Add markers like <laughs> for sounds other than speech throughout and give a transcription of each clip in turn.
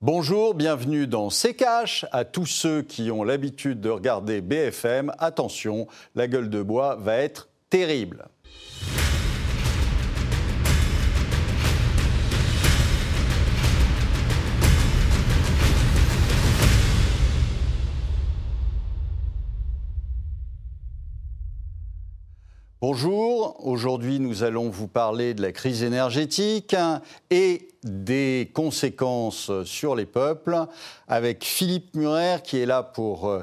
Bonjour, bienvenue dans C'est Cash. À tous ceux qui ont l'habitude de regarder BFM, attention, la gueule de bois va être terrible. Bonjour, aujourd'hui nous allons vous parler de la crise énergétique et des conséquences sur les peuples avec Philippe Murer qui est là pour euh,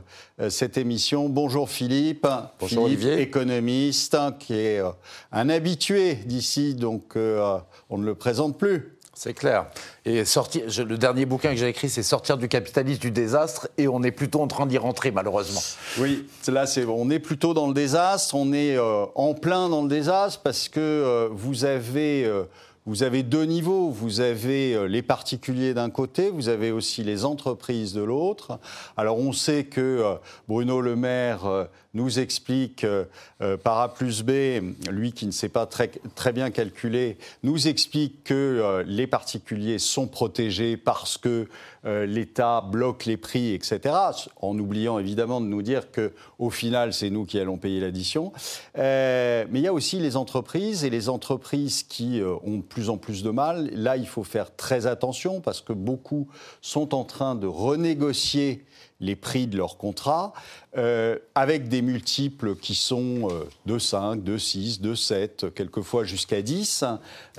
cette émission. Bonjour Philippe. Bonjour Philippe, Olivier. économiste qui est euh, un habitué d'ici, donc euh, on ne le présente plus. C'est clair. Et le dernier bouquin que j'ai écrit, c'est Sortir du capitalisme du désastre, et on est plutôt en train d'y rentrer, malheureusement. Oui, là, on est plutôt dans le désastre, on est euh, en plein dans le désastre parce que euh, vous, avez, euh, vous avez deux niveaux. Vous avez euh, les particuliers d'un côté, vous avez aussi les entreprises de l'autre. Alors, on sait que euh, Bruno Le Maire euh, nous explique par A plus B, lui qui ne sait pas très, très bien calculer, nous explique que les particuliers sont protégés parce que euh, l'État bloque les prix, etc. En oubliant évidemment de nous dire que au final, c'est nous qui allons payer l'addition. Euh, mais il y a aussi les entreprises et les entreprises qui euh, ont de plus en plus de mal. Là, il faut faire très attention parce que beaucoup sont en train de renégocier les prix de leurs contrats euh, avec des multiples qui sont euh, de 5, de 6, de 7, quelquefois jusqu'à 10.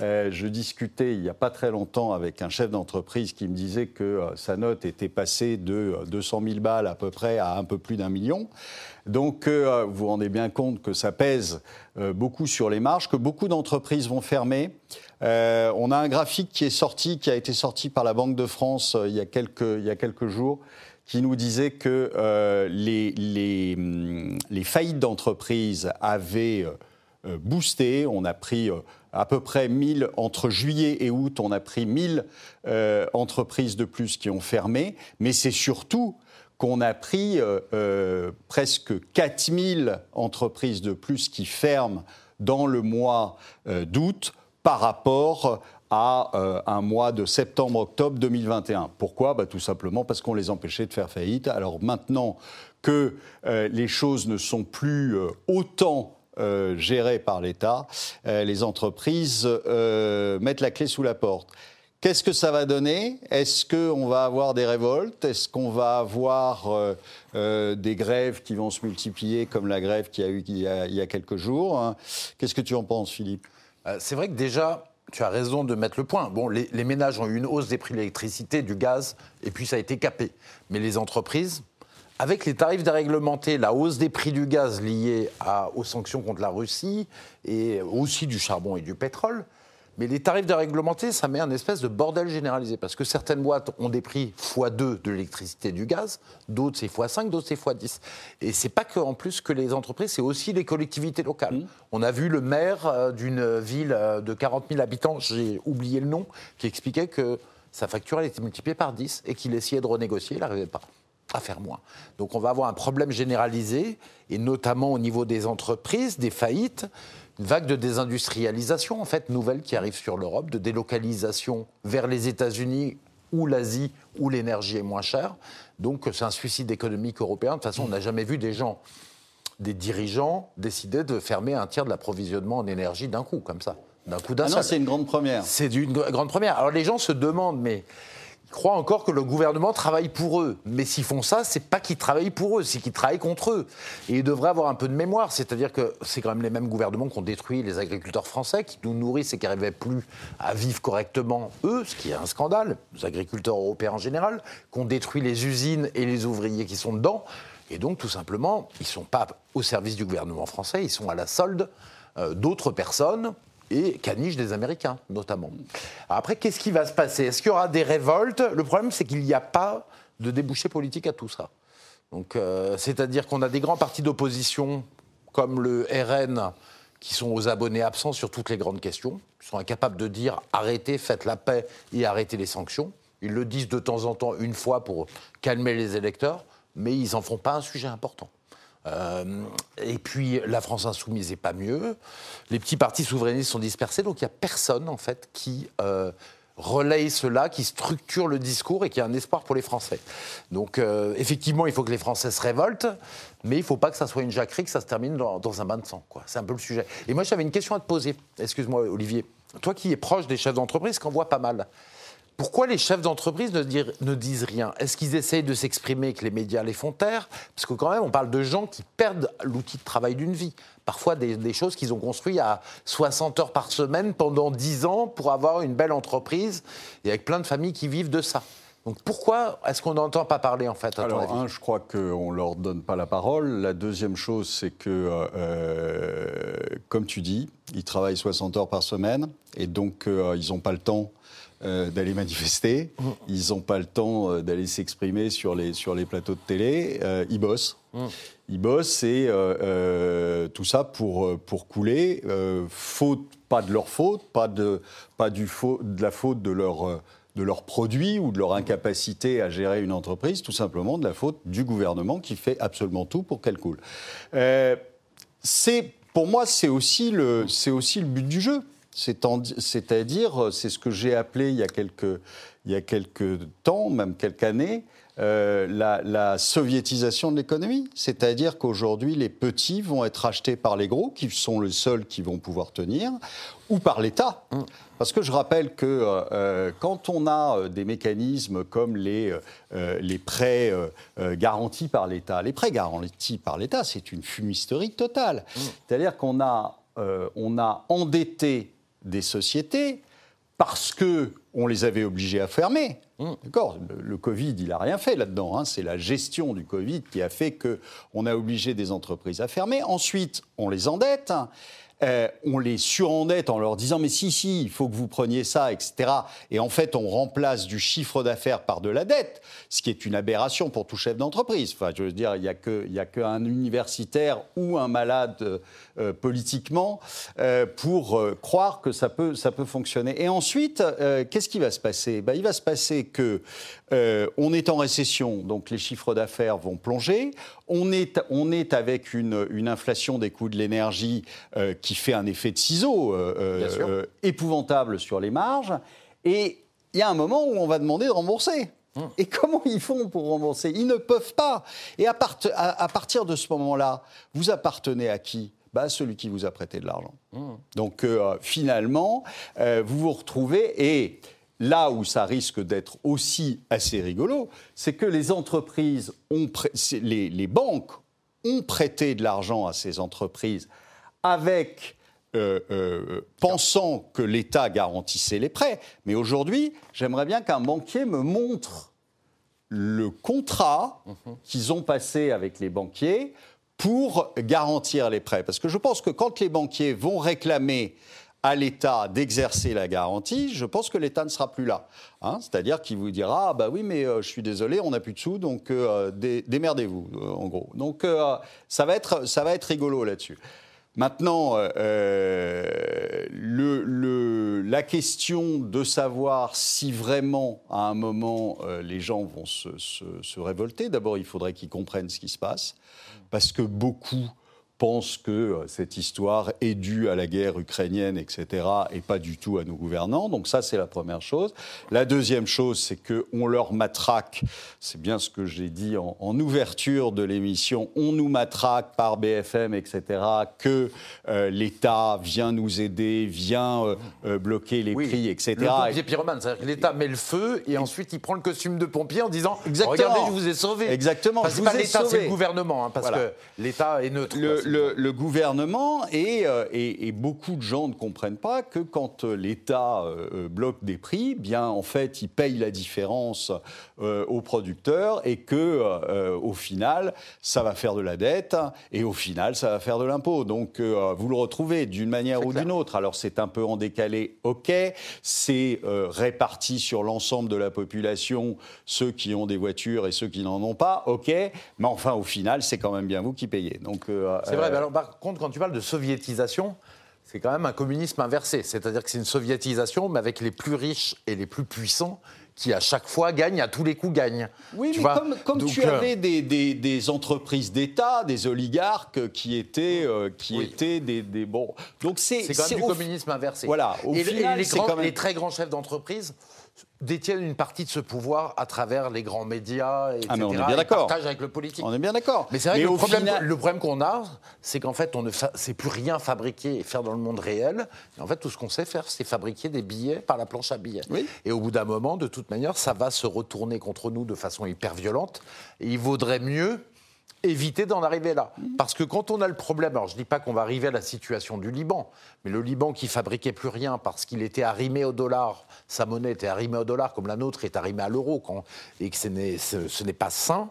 Euh, je discutais il n'y a pas très longtemps avec un chef d'entreprise qui me disait que sa note était passée de euh, 200 000 balles à peu près à un peu plus d'un million. Donc vous vous rendez bien compte que ça pèse beaucoup sur les marges, que beaucoup d'entreprises vont fermer. On a un graphique qui est sorti, qui a été sorti par la Banque de France il y a quelques jours, qui nous disait que euh, hum, les faillites d'entreprises avaient euh, euh, boosté. On a pris à peu près 1000, entre juillet et août, on a pris 1000 euh, entreprises de plus qui ont fermé. Mais c'est surtout qu'on a pris presque 4000 entreprises de plus qui ferment dans le mois d'août par rapport à euh, un mois de septembre-octobre 2021. Pourquoi? Bah, Tout simplement parce qu'on les empêchait de faire faillite. Alors maintenant que euh, les choses ne sont plus euh, autant gérées par l'État, les entreprises mettent la clé sous la porte. Qu'est-ce que ça va donner? Est-ce qu'on va avoir des révoltes? Est-ce qu'on va avoir des grèves qui vont se multiplier comme la grève qu'il y a eu il y a, quelques jours? Hein? Qu'est-ce que tu en penses, Philippe? C'est vrai que déjà, tu as raison de mettre le point. Bon, les, ménages ont eu une hausse des prix de l'électricité, du gaz, et puis ça a été capé. Mais les entreprises, avec les tarifs déréglementés, la hausse des prix du gaz liée aux sanctions contre la Russie, et aussi du charbon et du pétrole, mais les tarifs déréglementés, ça met un espèce de bordel généralisé. Parce que certaines boîtes ont des prix x2 de l'électricité et du gaz, d'autres c'est x5, d'autres c'est x10. Et c'est pas que, en plus que les entreprises, c'est aussi les collectivités locales. On a vu le maire euh, d'une ville euh, de 40 000 habitants, j'ai oublié le nom, qui expliquait que sa facture elle était multipliée par 10 et qu'il essayait de renégocier, il n'arrivait pas à faire moins. Donc on va avoir un problème généralisé, et notamment au niveau des entreprises, des faillites, une vague de désindustrialisation, en fait, nouvelle qui arrive sur l'Europe, de délocalisation vers les États-Unis ou l'Asie, où l'énergie est moins chère. Donc c'est un suicide économique européen. De toute façon, on n'a jamais vu des gens, des dirigeants, décider de fermer un tiers de l'approvisionnement en énergie d'un coup, comme ça. D'un coup d'un Ah non, c'est une grande première. C'est une gr- grande première. Alors les gens se demandent, mais ils croient encore que le gouvernement travaille pour eux. Mais s'ils font ça, c'est pas qu'ils travaillent pour eux, c'est qu'ils travaillent contre eux. Et ils devraient avoir un peu de mémoire. C'est-à-dire que c'est quand même les mêmes gouvernements qui ont détruit les agriculteurs français, qui nous nourrissent et qui n'arrivaient plus à vivre correctement, eux, ce qui est un scandale, les agriculteurs européens en général, qui ont détruit les usines et les ouvriers qui sont dedans. Et donc, tout simplement, ils ne sont pas au service du gouvernement français, ils sont à la solde euh, d'autres personnes et caniche des Américains, notamment. Après, qu'est-ce qui va se passer? Est-ce qu'il y aura des révoltes? Le problème, c'est qu'il n'y a pas de débouché politique à tout ça. Donc, euh, c'est-à-dire qu'on a des grands partis d'opposition, comme le RN, qui sont aux abonnés absents sur toutes les grandes questions, qui sont incapables de dire arrêtez, faites la paix et arrêtez les sanctions. Ils le disent de temps en temps, une fois, pour calmer les électeurs, mais ils n'en font pas un sujet important. Euh, et puis la France insoumise n'est pas mieux. Les petits partis souverainistes sont dispersés, donc il n'y a personne en fait qui euh, relaye cela, qui structure le discours et qui a un espoir pour les Français. Donc euh, effectivement, il faut que les Français se révoltent, mais il ne faut pas que ça soit une jacquerie, que ça se termine dans, un bain de sang. C'est un peu le sujet. Et moi, j'avais une question à te poser. Excuse-moi, Olivier. Toi qui es proche des chefs d'entreprise, qu'en voit pas mal. Pourquoi les chefs d'entreprise ne, ne, disent rien? Est-ce qu'ils essayent de s'exprimer et que les médias les font taire? Parce que quand même, on parle de gens qui perdent l'outil de travail d'une vie. Parfois des, choses qu'ils ont construites à 60 heures par semaine pendant 10 ans pour avoir une belle entreprise et avec plein de familles qui vivent de ça. Donc pourquoi est-ce qu'on n'entend pas parler en fait Alors un, je crois qu'on ne leur donne pas la parole. La deuxième chose, c'est que, euh, comme tu dis, ils travaillent 60 heures par semaine et donc euh, ils n'ont pas le temps euh, d'aller manifester, mm. ils n'ont pas le temps euh, d'aller s'exprimer sur les, sur les plateaux de télé, euh, ils bossent. Mm. Ils bossent et tout ça pour, pour couler, faute, pas de leur faute, pas de, pas du de la faute de leur de leurs produits ou de leur incapacité à gérer une entreprise, tout simplement de la faute du gouvernement qui fait absolument tout pour qu'elle coule. c'est, pour moi, c'est aussi, le, c'est aussi le but du jeu. C'est-à-dire, c'est ce que j'ai appelé il y, a quelques, il y a quelques temps, même quelques années, euh, la, soviétisation de l'économie. C'est-à-dire qu'aujourd'hui, les petits vont être achetés par les gros, qui sont les seuls qui vont pouvoir tenir, ou par l'État. Mm. Parce que je rappelle que euh, euh, quand on a des mécanismes comme les, les prêts garantis par l'État, les prêts garantis par l'État, c'est une fumisterie totale. Mm. C'est-à-dire qu'on a, on a endetté des sociétés parce que on les avait obligés à fermer. Mmh. D'accord le, Covid, il n'a rien fait là-dedans. Hein. C'est la gestion du Covid qui a fait qu'on a obligé des entreprises à fermer. Ensuite, on les endette. Euh, on les surendette en leur disant mais si, si, il faut que vous preniez ça, etc. Et en fait, on remplace du chiffre d'affaires par de la dette, ce qui est une aberration pour tout chef d'entreprise. Enfin, je veux dire, il n'y a qu'un universitaire ou un malade euh, politiquement euh, pour croire que ça peut, ça peut fonctionner. Et ensuite, qu'est-ce qui va se passer? Ben, Il va se passer que on est en récession, donc les chiffres d'affaires vont plonger. On est, on est avec une, une inflation des coûts de l'énergie qui fait un effet de ciseau euh, euh, euh, épouvantable sur les marges. Et il y a un moment où on va demander de rembourser. Hum. Et comment ils font pour rembourser? Ils ne peuvent pas. Et à, à, partir de ce moment-là, vous appartenez à qui? Bah, à celui qui vous a prêté de l'argent. Hum. Donc finalement, vous vous retrouvez et là où ça risque d'être aussi assez rigolo, c'est que les entreprises, ont les, banques ont prêté de l'argent à ces entreprises avec euh, euh, pensant que l'État garantissait les prêts. Mais aujourd'hui, j'aimerais bien qu'un banquier me montre le contrat qu'ils ont passé avec les banquiers pour garantir les prêts. Parce que je pense que quand les banquiers vont réclamer à l'État d'exercer la garantie, je pense que l'État ne sera plus là. Hein. C'est-à-dire qu'il vous dira ah bah oui mais euh, je suis désolé on n'a plus de sous donc démerdez-vous en gros. Donc ça va être ça va être rigolo là-dessus. Maintenant, euh, euh, la question de savoir si vraiment, à un moment, euh, les gens vont se révolter, d'abord, il faudrait qu'ils comprennent ce qui se passe, parce que beaucoup pense que euh, cette histoire est due à la guerre ukrainienne, etc., et pas du tout à nos gouvernants. Donc ça, c'est la première chose. La deuxième chose, c'est qu'on leur matraque, c'est bien ce que j'ai dit en, ouverture de l'émission, on nous matraque par BFM, etc., que euh, l'État vient nous aider, vient euh, bloquer les prix, etc. Le pompier pyromane, c'est-à-dire que l'État met le feu et ensuite il prend le costume de pompier en disant Regardez, je vous ai sauvé. Exactement. Parce que pas l'État, c'est le gouvernement, hein, parce que l'État est neutre le, gouvernement euh, et, beaucoup de gens ne comprennent pas que quand euh, l'État euh, bloque des prix, bien en fait, il paye la différence aux producteurs et que au final, ça va faire de la dette et au final, ça va faire de l'impôt. Donc, vous le retrouvez d'une manière ou d'une autre. Alors, c'est un peu en décalé, ok. C'est réparti sur l'ensemble de la population, ceux qui ont des voitures et ceux qui n'en ont pas, ok. Mais enfin, au final, c'est quand même bien vous qui payez. Donc, vrai. alors, par contre, quand tu parles de soviétisation, c'est quand même un communisme inversé. C'est-à-dire que c'est une soviétisation, mais avec les plus riches et les plus puissants qui à chaque fois gagne, à tous les coups gagne. Oui, mais comme, tu euh, avais des, entreprises d'État, des oligarques qui étaient, euh, qui étaient des, bons. Donc c'est quand même du communisme inversé. Voilà. Au final, les, les très grands chefs d'entreprise détiennent une partie de ce pouvoir à travers les grands médias, etc. Ah mais on est bien d'accord. avec le politique. On est bien d'accord. Mais c'est vrai que le problème, le problème qu'on a, c'est qu'en fait, on ne sait plus rien fabriquer et faire dans le monde réel. Et en fait, tout ce qu'on sait faire, c'est fabriquer des billets par la planche à billets. Et au bout d'un moment, de toute manière, ça va se retourner contre nous de façon hyper violente. Et il vaudrait mieux éviter d'en arriver là. Parce que quand on a le problème, alors je ne dis pas qu'on va arriver à la situation du Liban, mais le Liban qui fabriquait plus rien parce qu'il était arrimé au dollar, sa monnaie était arrimée au dollar comme la nôtre est arrimée à l'euro, et que ce n'est pas sain,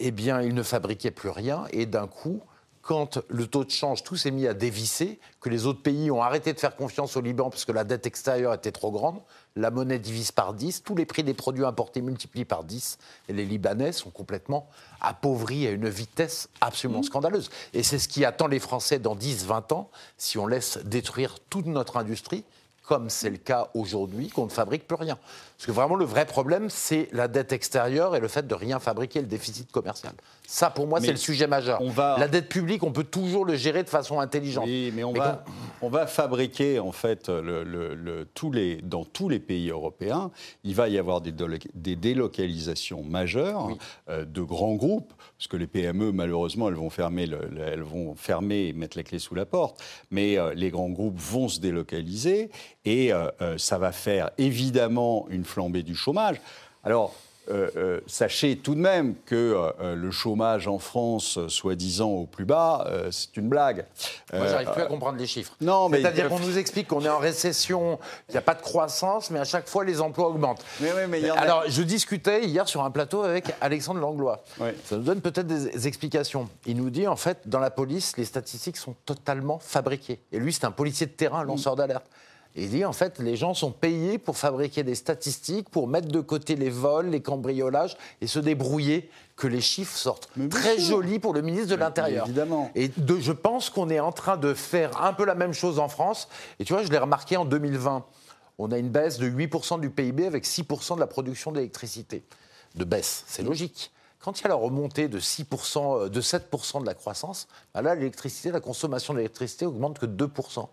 eh bien il ne fabriquait plus rien, et d'un coup, quand le taux de change, tout s'est mis à dévisser, que les autres pays ont arrêté de faire confiance au Liban parce que la dette extérieure était trop grande, la monnaie divise par 10, tous les prix des produits importés multiplient par 10, et les Libanais sont complètement appauvris à une vitesse absolument mmh. scandaleuse. Et c'est ce qui attend les Français dans 10-20 ans, si on laisse détruire toute notre industrie, comme c'est le cas aujourd'hui, qu'on ne fabrique plus rien. Parce que vraiment, le vrai problème, c'est la dette extérieure et le fait de rien fabriquer, le déficit commercial. Ça, pour moi, c'est le sujet majeur. La dette publique, on peut toujours le gérer de façon intelligente. Oui, mais on, va, on va fabriquer, en fait, le, tous les, dans tous les pays européens, il va y avoir des, des délocalisations majeures euh, de grands groupes, parce que les PME, malheureusement, elles vont, fermer elles vont fermer et mettre la clé sous la porte, mais euh, les grands groupes vont se délocaliser, et euh, ça va faire évidemment une flambée du chômage. Alors, euh, euh, sachez tout de même que euh, le chômage en France, soi-disant au plus bas, c'est une blague. Moi, j'arrive plus à comprendre les chiffres. Non, mais c'est-à-dire qu'on nous explique qu'on est en récession, qu'il n'y a pas de croissance, mais à chaque fois les emplois augmentent. Mais, mais Alors, je discutais hier sur un plateau avec Alexandre Langlois. Ça nous donne peut-être des explications. Il nous dit en fait, dans la police, les statistiques sont totalement fabriquées. Et lui, c'est un policier de terrain, lanceur d'alerte. Il dit en fait, les gens sont payés pour fabriquer des statistiques, pour mettre de côté les vols, les cambriolages et se débrouiller que les chiffres sortent. Très joli pour le ministre de l'Intérieur. Évidemment. Et je pense qu'on est en train de faire un peu la même chose en France. Et tu vois, je l'ai remarqué en 2020. On a une baisse de 8% du PIB avec 6% de la production d'électricité. De baisse, c'est logique. Quand il y a la remontée de 6%, euh, de 7% de la croissance, bah là, l'électricité, la consommation d'électricité augmente que 2%.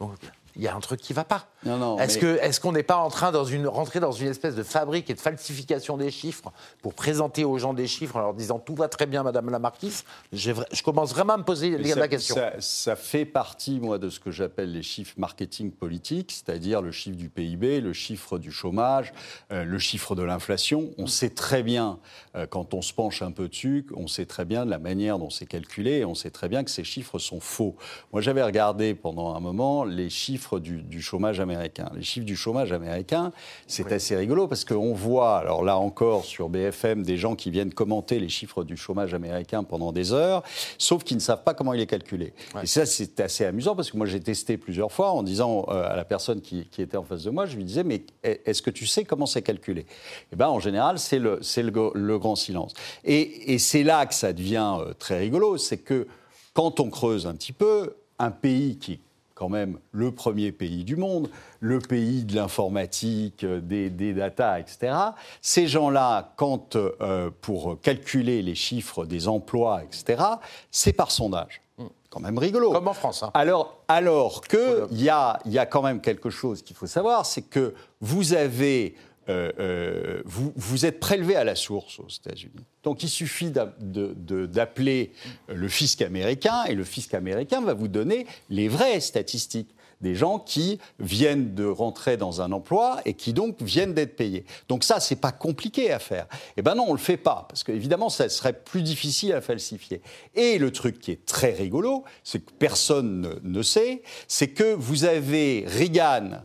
Donc, il y a un truc qui ne va pas. Est-ce qu'on n'est pas en train de rentrer dans une espèce de fabrique et de falsification des chiffres pour présenter aux gens des chiffres en leur disant tout va très bien, Madame la Marquise? Je commence vraiment à me poser la question. Ça, fait partie, moi, de ce que j'appelle les chiffres marketing politique, c'est-à-dire le chiffre du PIB, le chiffre du chômage, euh, le chiffre de l'inflation. On sait très bien, euh, quand on se penche un peu dessus, on sait très bien de la manière dont c'est calculé et on sait très bien que ces chiffres sont faux. Moi, j'avais regardé pendant un moment les chiffres du, chômage américain. Les chiffres du chômage américain, c'est assez rigolo parce qu'on voit, alors là encore sur BFM, des gens qui viennent commenter les chiffres du chômage américain pendant des heures, sauf qu'ils ne savent pas comment il est calculé. Et ça, c'est assez amusant parce que moi, j'ai testé plusieurs fois en disant euh, à la personne qui, était en face de moi, je lui disais, mais est-ce que tu sais comment c'est calculé? Eh bien, en général, c'est le, le, le, grand silence. Et, et c'est là que ça devient euh, très rigolo, c'est que quand on creuse un petit peu, un pays qui quand même le premier pays du monde, le pays de l'informatique, euh, des, des data, etc. Ces gens-là, quand euh, pour calculer les chiffres des emplois, etc., c'est par sondage. Hmm. Quand même rigolo. Comme en France. Hein. Alors, alors qu'il y a, y a quand même quelque chose qu'il faut savoir, c'est que vous avez euh, euh, vous, êtes prélevé à la source aux États-Unis. Donc il suffit d'appeler le fisc américain et le fisc américain va vous donner les vraies statistiques des gens qui viennent de rentrer dans un emploi et qui donc viennent d'être payés. Donc ça, c'est pas compliqué à faire. Eh ben non, on le fait pas parce qu'évidemment, ça serait plus difficile à falsifier. Et le truc qui est très rigolo, c'est que personne ne, ne sait, c'est que vous avez Reagan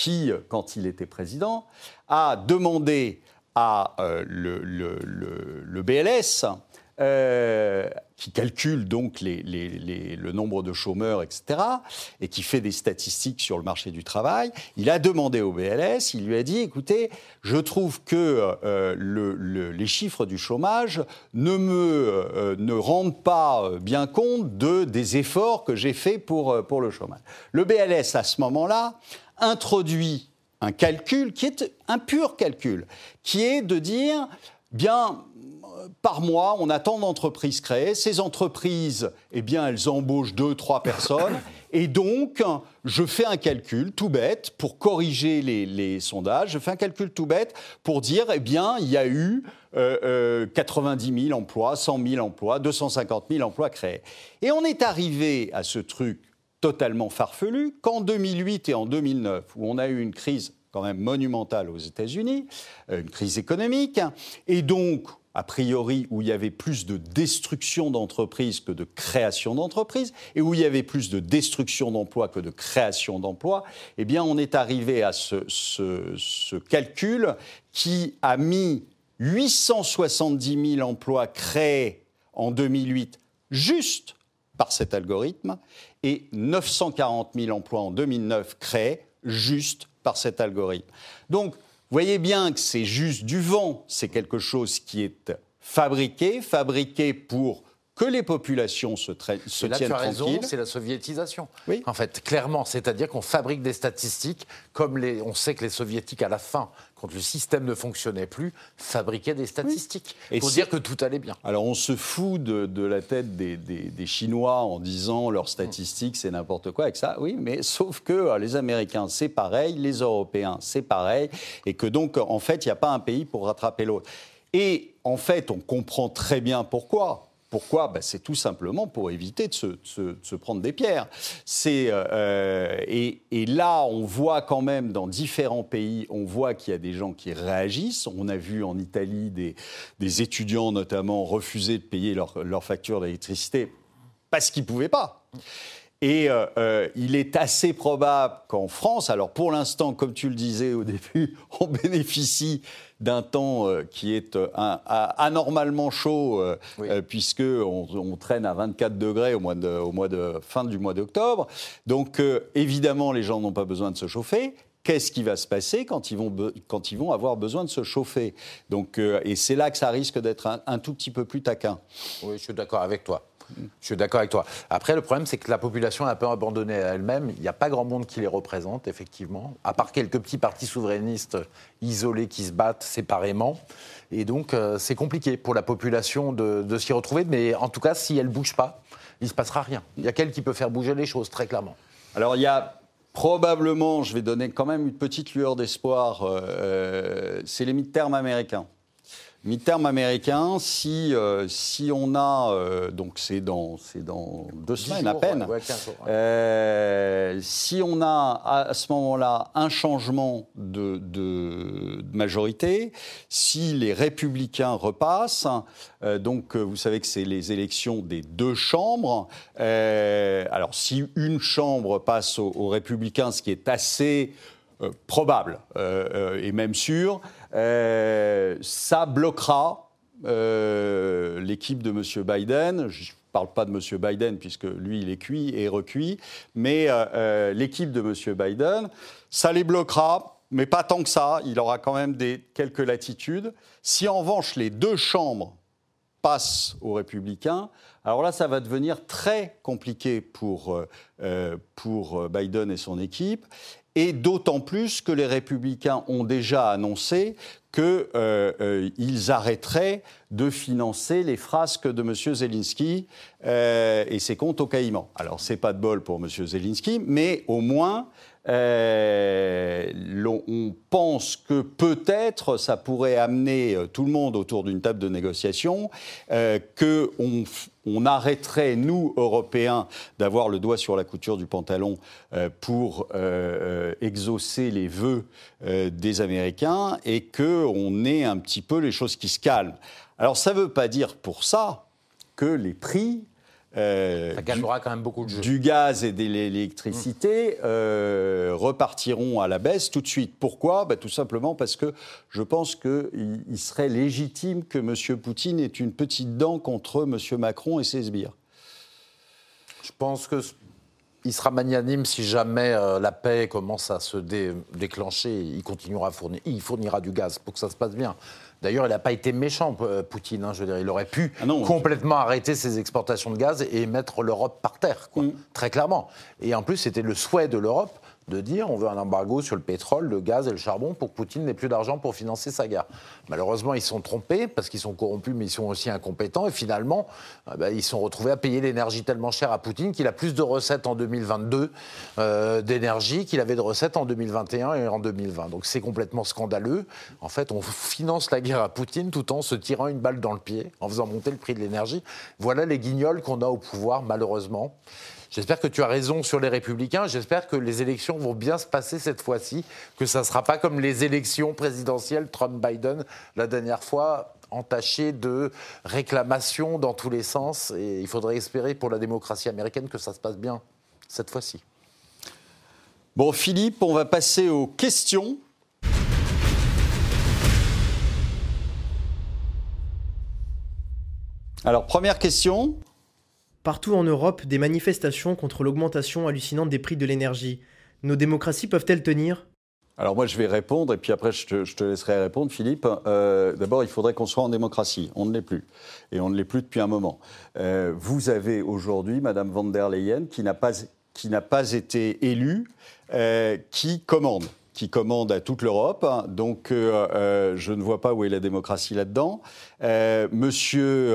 qui, quand il était président, a demandé à euh, le, BLS, euh, qui calcule donc le nombre de chômeurs, etc., et qui fait des statistiques sur le marché du travail, il a demandé au BLS, il lui a dit, écoutez, je trouve que euh, les chiffres du chômage ne me ne rendent pas bien compte de, des efforts que j'ai faits pour, pour le chômage. Le BLS, à ce moment-là, introduit un calcul qui est un pur calcul, qui est de dire, bien, par mois, on a tant d'entreprises créées. Ces entreprises, eh bien, elles embauchent deux, trois personnes. <laughs> Et donc, je fais un calcul tout bête pour corriger les, sondages. Je fais un calcul tout bête pour dire, eh bien, il y a eu 90 000 emplois, 100 000 emplois, 250 000 emplois créés. Et on est arrivé à ce truc totalement farfelu qu'en 2008 et en 2009, où on a eu une crise quand même monumentale aux États-Unis, euh, une crise économique, et donc a priori, où il y avait plus de destruction d'entreprises que de création d'entreprises, et où il y avait plus de destruction d'emplois que de création d'emplois, eh bien, on est arrivé à ce, ce, calcul qui a mis 870 000 emplois créés en 2008 juste par cet algorithme et 940 000 emplois en 2009 créés juste par cet algorithme. Donc, voyez bien que c'est juste du vent, c'est quelque chose qui est fabriqué, fabriqué pour que les populations se, se là, tiennent tu as raison, c'est la soviétisation. Oui. En fait, clairement, c'est-à-dire qu'on fabrique des statistiques comme les, on sait que les soviétiques, à la fin, quand le système ne fonctionnait plus, fabriquaient des statistiques pour dire que tout allait bien. Alors on se fout de, la tête des, des, Chinois en disant leurs statistiques, c'est n'importe quoi avec ça. Oui, mais sauf que euh, les Américains, c'est pareil, les Européens, c'est pareil, et que donc, en fait, il n'y a pas un pays pour rattraper l'autre. Et en fait, on comprend très bien pourquoi. Pourquoi ben, C'est tout simplement pour éviter de se, prendre des pierres. Euh, euh, et, là, on voit quand même dans différents pays, on voit qu'il y a des gens qui réagissent. On a vu en Italie des, étudiants notamment refuser de payer leur, leur facture d'électricité parce qu'ils ne pouvaient pas. Et euh, euh, il est assez probable qu'en France, alors pour l'instant, comme tu le disais au <laughs> début, on bénéficie d'un temps euh, qui est anormalement chaud, puisqu'on on traîne à 24 degrés au mois de, au mois de fin du mois d'octobre. Donc évidemment, les gens n'ont pas besoin de se chauffer qu'est-ce qui va se passer quand ils vont, quand ils vont avoir besoin de se chauffer? Donc, et c'est là que ça risque d'être un, un, tout petit peu plus taquin. Oui, je suis d'accord avec toi. Je suis d'accord avec toi. Après, le problème, c'est que la population est un peu abandonnée à elle-même. Il n'y a pas grand monde qui les représente, effectivement, à part quelques petits partis souverainistes isolés qui se battent séparément. Et donc, euh, c'est compliqué pour la population de, s'y retrouver. Mais en tout cas, si elle ne bouge pas, il ne se passera rien. Il y a qu'elle qui peut faire bouger les choses, très clairement. Alors, il y a probablement, je vais donner quand même une petite lueur d'espoir, euh, euh, c'est les mi-termes américains. Mi-terme américain, si, euh, si on a, euh, donc c'est dans, dans deux semaines à peine, euh, si on a à, ce moment-là un changement de, de, majorité, si les républicains repassent, donc vous savez que c'est les élections des deux chambres, alors si une chambre passe aux républicains, ce qui est assez probable et même sûr, ça bloquera euh, l'équipe de M. Biden. Je ne parle pas de M. Biden puisque lui, il est cuit et recuit, mais euh, l'équipe de M. Biden, ça les bloquera. Mais pas tant que ça, il aura quand même des, quelques latitudes. Si en revanche les deux chambres passent aux républicains, alors là, ça va devenir très compliqué pour, pour Biden et son équipe et d'autant plus que les républicains ont déjà annoncé qu'ils euh, euh, arrêteraient de financer les frasques de M. Zelensky euh, et ses comptes au Caïman. Alors, c'est pas de bol pour M. Zelensky, mais au moins, euh, on pense que peut-être ça pourrait amener euh, tout le monde autour d'une table de négociation, euh, qu'on on arrêterait, nous, Européens, d'avoir le doigt sur la couture du pantalon pour exaucer les vœux des Américains et qu'on ait un petit peu les choses qui se calment. Alors ça ne veut pas dire pour ça que les prix euh, ça calmera quand même beaucoup de Du gaz et de l'électricité euh, repartiront à la baisse tout de suite. Pourquoi? Bah, Tout simplement parce que je pense qu'il il serait légitime que M. Poutine ait une petite dent contre M. Macron et ses sbires. Je pense que il sera magnanime si jamais euh, la paix commence à se déclencher. Il continuera à fournir, il fournira du gaz pour que ça se passe bien. D'ailleurs, il n'a pas été méchant, euh, Poutine. Hein, je veux dire, il aurait pu ah complètement arrêter ses exportations de gaz et mettre l'Europe par terre, quoi, mm. très clairement. Et en plus, c'était le souhait de l'Europe de dire on veut un embargo sur le pétrole, le gaz et le charbon pour que Poutine n'ait plus d'argent pour financer sa guerre. Malheureusement, ils sont trompés parce qu'ils sont corrompus, mais ils sont aussi incompétents. Et finalement, euh, bah, ils sont retrouvés à payer l'énergie tellement chère à Poutine qu'il a plus de recettes en 2022 euh, d'énergie qu'il avait de recettes en 2021 et en 2020. Donc c'est complètement scandaleux. En fait, on finance la guerre à Poutine tout en se tirant une balle dans le pied, en faisant monter le prix de l'énergie. Voilà les guignols qu'on a au pouvoir, malheureusement. J'espère que tu as raison sur les républicains. J'espère que les élections vont bien se passer cette fois-ci, que ça ne sera pas comme les élections présidentielles Trump-Biden la dernière fois entachées de réclamations dans tous les sens. Et il faudrait espérer pour la démocratie américaine que ça se passe bien cette fois-ci. Bon, Philippe, on va passer aux questions. Alors, première question. Partout en Europe, des manifestations contre l'augmentation hallucinante des prix de l'énergie. Nos démocraties peuvent-elles tenir? Alors moi je vais répondre et puis après je te, laisserai répondre Philippe. Euh, d'abord il faudrait qu'on soit en démocratie. On ne l'est plus. Et on ne l'est plus depuis un moment. Euh, vous avez aujourd'hui Madame van der Leyen qui n'a pas, été élue, euh, qui commande qui commande à toute l'Europe. Donc, euh, euh, je ne vois pas où est la démocratie là-dedans. Euh, monsieur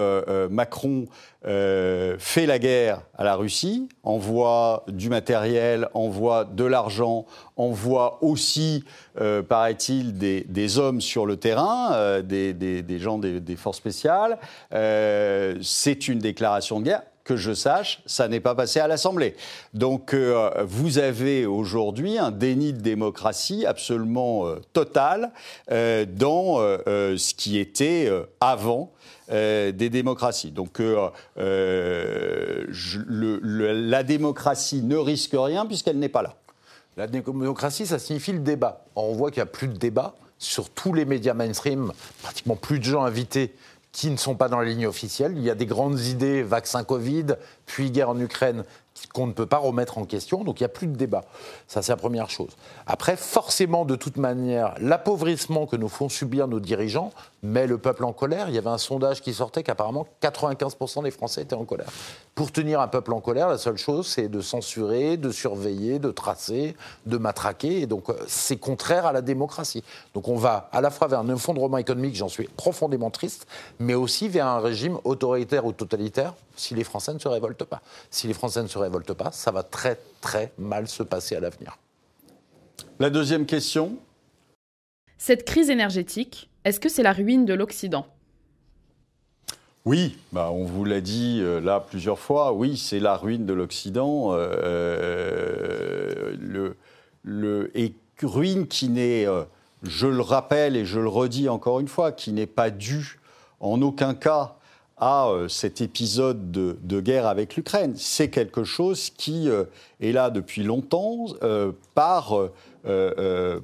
Macron fait la guerre à la Russie, envoie du matériel, envoie de l'argent, envoie aussi, paraît-il, des, hommes sur le terrain, des, des, gens des forces spéciales. C'est une déclaration de guerre que je sache, ça n'est pas passé à l'Assemblée. Donc euh, vous avez aujourd'hui un déni de démocratie absolument euh, total euh, dans ce qui était avant des démocraties. Donc la démocratie ne risque rien puisqu'elle n'est pas là. La démocratie, ça signifie le débat. on voit qu'il n'y a plus de débat sur tous les médias mainstream, pratiquement plus de gens invités qui ne sont pas dans la ligne officielle. Il y a des grandes idées, vaccin Covid, puis guerre en Ukraine, qu'on ne peut pas remettre en question, donc il n'y a plus de débat. Ça, c'est la première chose. Après, forcément, de toute manière, l'appauvrissement que nous font subir nos dirigeants met le peuple en colère. Il y avait un sondage qui sortait qu'apparemment 95% des Français étaient en colère. Pour tenir un peuple en colère, la seule chose, c'est de censurer, de surveiller, de tracer, de matraquer, et donc euh, c'est contraire à la démocratie. Donc on va à la fois vers un effondrement économique, j'en suis profondément triste, mais aussi vers un régime autoritaire ou totalitaire si les Français ne se révoltent pas. Si les Français ne se révoltent pas, ça va très très mal se passer à l'avenir. La deuxième question. Cette crise énergétique, est-ce que c'est la ruine de l'Occident? Oui, bah on vous l'a dit euh, là plusieurs fois, oui, c'est la ruine de l'Occident. Euh, euh, le, le, et ruine qui n'est, je le rappelle et je le redis encore une fois, qui n'est pas due en aucun cas à euh, cet épisode de, guerre avec l'Ukraine. C'est quelque chose qui euh, est là depuis longtemps euh, par,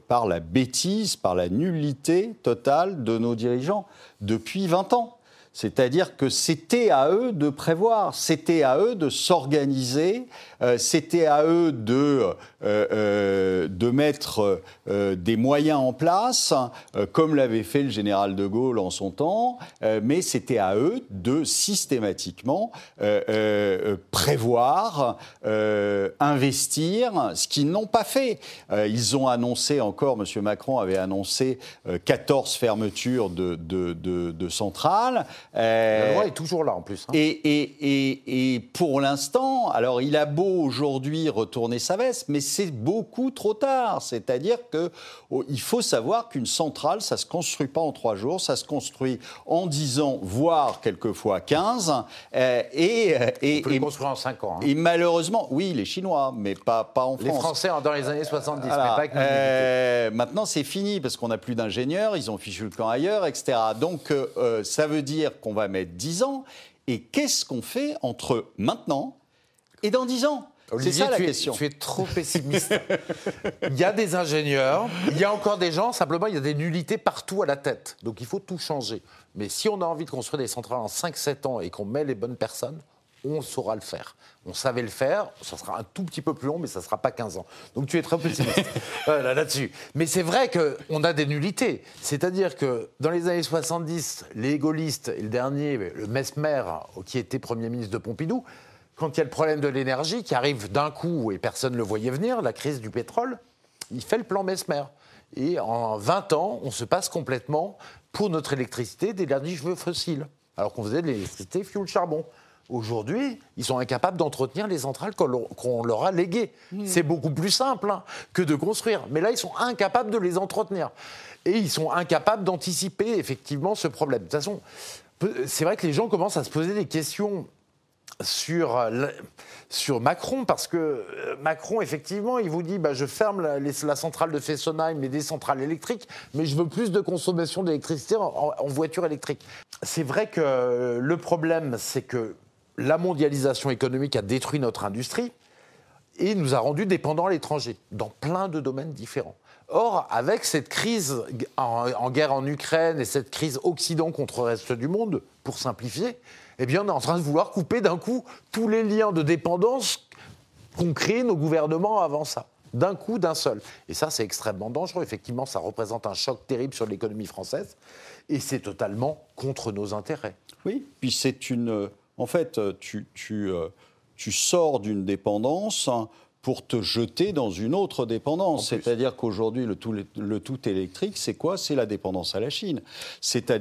par la bêtise, par la nullité totale de nos dirigeants depuis 20 ans. C'est-à-dire que c'était à eux de prévoir, c'était à eux de s'organiser, euh, c'était à eux de, euh, euh, de mettre des moyens en place, comme l'avait fait le général de Gaulle en son temps, mais c'était à eux de systématiquement prévoir, investir, ce qu'ils n'ont pas fait. ils ont annoncé encore, M. Macron avait annoncé 14 fermetures de, de, de centrales. La loi est toujours là en plus. Hein. Et, et, pour l'instant, alors il a beau aujourd'hui retourner sa veste, mais c'est beaucoup trop tard. C'est-à-dire qu'il oh, faut savoir qu'une centrale, ça ne se construit pas en trois jours, ça se construit en dix ans, voire quelquefois 15. Euh, et, et, On peut construire en cinq ans. Hein. Et malheureusement, oui, les Chinois, mais pas, pas en France. Les Français dans les années 70, mais pas avec euh, Maintenant, c'est fini parce qu'on n'a plus d'ingénieurs, ils ont fichu le camp ailleurs, etc. Donc, euh, ça veut dire qu'on va mettre 10 ans. Et qu'est-ce qu'on fait entre maintenant et dans 10 ans c'est ça la question. tu es trop pessimiste. il y a des ingénieurs, il y a encore des gens, simplement il y a des nullités partout à la tête. Donc il faut tout changer. Mais si on a envie de construire des centrales en 5-7 ans et qu'on met les bonnes personnes, on saura le faire. On savait le faire, ça sera un tout petit peu plus long, mais ça ne sera pas 15 ans. Donc tu es très pessimiste <laughs> là-dessus. mais c'est vrai qu'on a des nullités. C'est-à-dire que dans les années 70, les gaullistes, et le dernier, le Mesmer, qui était Premier ministre de Pompidou, quand il y a le problème de l'énergie qui arrive d'un coup et personne ne le voyait venir, la crise du pétrole, il fait le plan Mesmer. Et en 20 ans, on se passe complètement pour notre électricité d'énergie fossile, alors qu'on faisait de l'électricité fuel charbon. Aujourd'hui, ils sont incapables d'entretenir les centrales qu'on leur a léguées. Mmh. C'est beaucoup plus simple hein, que de construire. Mais là, ils sont incapables de les entretenir. Et ils sont incapables d'anticiper effectivement ce problème. De toute façon, c'est vrai que les gens commencent à se poser des questions sur, sur Macron, parce que euh, Macron, effectivement, il vous dit bah, je ferme la, centrale de Fessenheim et des centrales électriques, mais je veux plus de consommation d'électricité en, en voiture électrique. C'est vrai que le problème, c'est que la mondialisation économique a détruit notre industrie et nous a rendus dépendants à l'étranger, dans plein de domaines différents. Or, avec cette crise en, guerre en Ukraine et cette crise Occident contre le reste du monde, pour simplifier, eh bien, on est en train de vouloir couper d'un coup tous les liens de dépendance qu'ont créés nos gouvernements avant ça. D'un coup, d'un seul. Et ça, c'est extrêmement dangereux. Effectivement, ça représente un choc terrible sur l'économie française. Et c'est totalement contre nos intérêts. Oui, puis c'est une en fait, euh, tu, euh, tu, sors d'une dépendance pour te jeter dans une autre dépendance. C'est-à-dire qu'aujourd'hui, le tout, le tout électrique, c'est quoi? C'est la dépendance à la Chine. C'est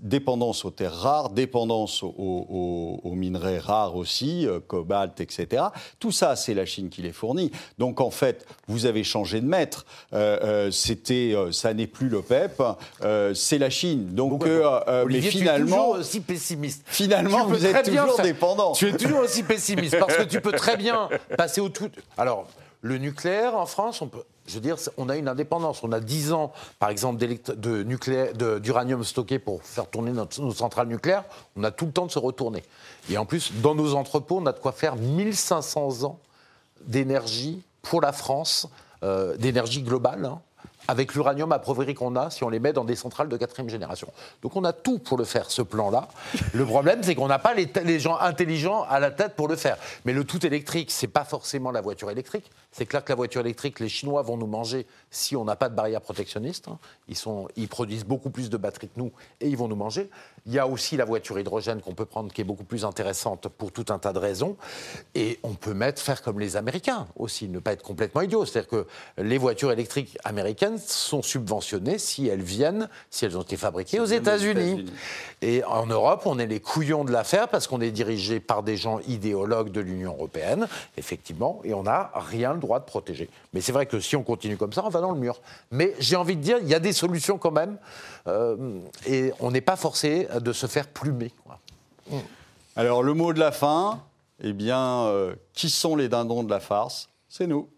dépendance aux terres rares, dépendance aux, minerais rares aussi, euh, cobalt, etc. Tout ça, c'est la Chine qui les fournit. Donc en fait, vous avez changé de maître. Euh, euh, c'était, ça n'est plus l'OPEP, c'est la Chine. Donc, mais finalement, tu es toujours aussi pessimiste. Finalement, vous êtes toujours dépendant. Tu es toujours aussi pessimiste parce que tu peux très bien <laughs> passer au tout. Alors, le nucléaire en France, on je veux on a une indépendance. On a 10 ans, par exemple, d'uranium stocké pour faire tourner nos centrales nucléaires. On a tout le temps de se retourner. Et en plus, dans nos entrepôts, on a de quoi faire 1500 ans d'énergie pour la France, euh, d'énergie globale. Hein avec l'uranium appauvri qu'on a si on les met dans des centrales de quatrième génération. Donc on a tout pour le faire, ce plan-là. Le problème, c'est qu'on n'a pas les, gens intelligents à la tête pour le faire. Mais le tout électrique, c'est pas forcément la voiture électrique. C'est clair que la voiture électrique, les Chinois vont nous manger si on n'a pas de barrière protectionniste. Hein. Ils, sont, ils produisent beaucoup plus de batteries que nous et ils vont nous manger. Il y a aussi la voiture hydrogène qu'on peut prendre qui est beaucoup plus intéressante pour tout un tas de raisons. Et on peut mettre, faire comme les Américains aussi, ne pas être complètement idiot. C'est-à-dire que les voitures électriques américaines sont subventionnées si elles viennent, si elles ont été fabriquées aux États-Unis. et en Europe, on est les couillons de l'affaire parce qu'on est dirigé par des gens idéologues de l'Union européenne, effectivement, et on n'a rien le droit de protéger. Mais c'est vrai que si on continue comme ça, on va dans le mur. Mais j'ai envie de dire, il y a des solutions quand même, euh, et on n'est pas forcé de se faire plumer. Alors le mot de la fin, eh bien, euh, qui sont les dindons de la farce? C'est nous.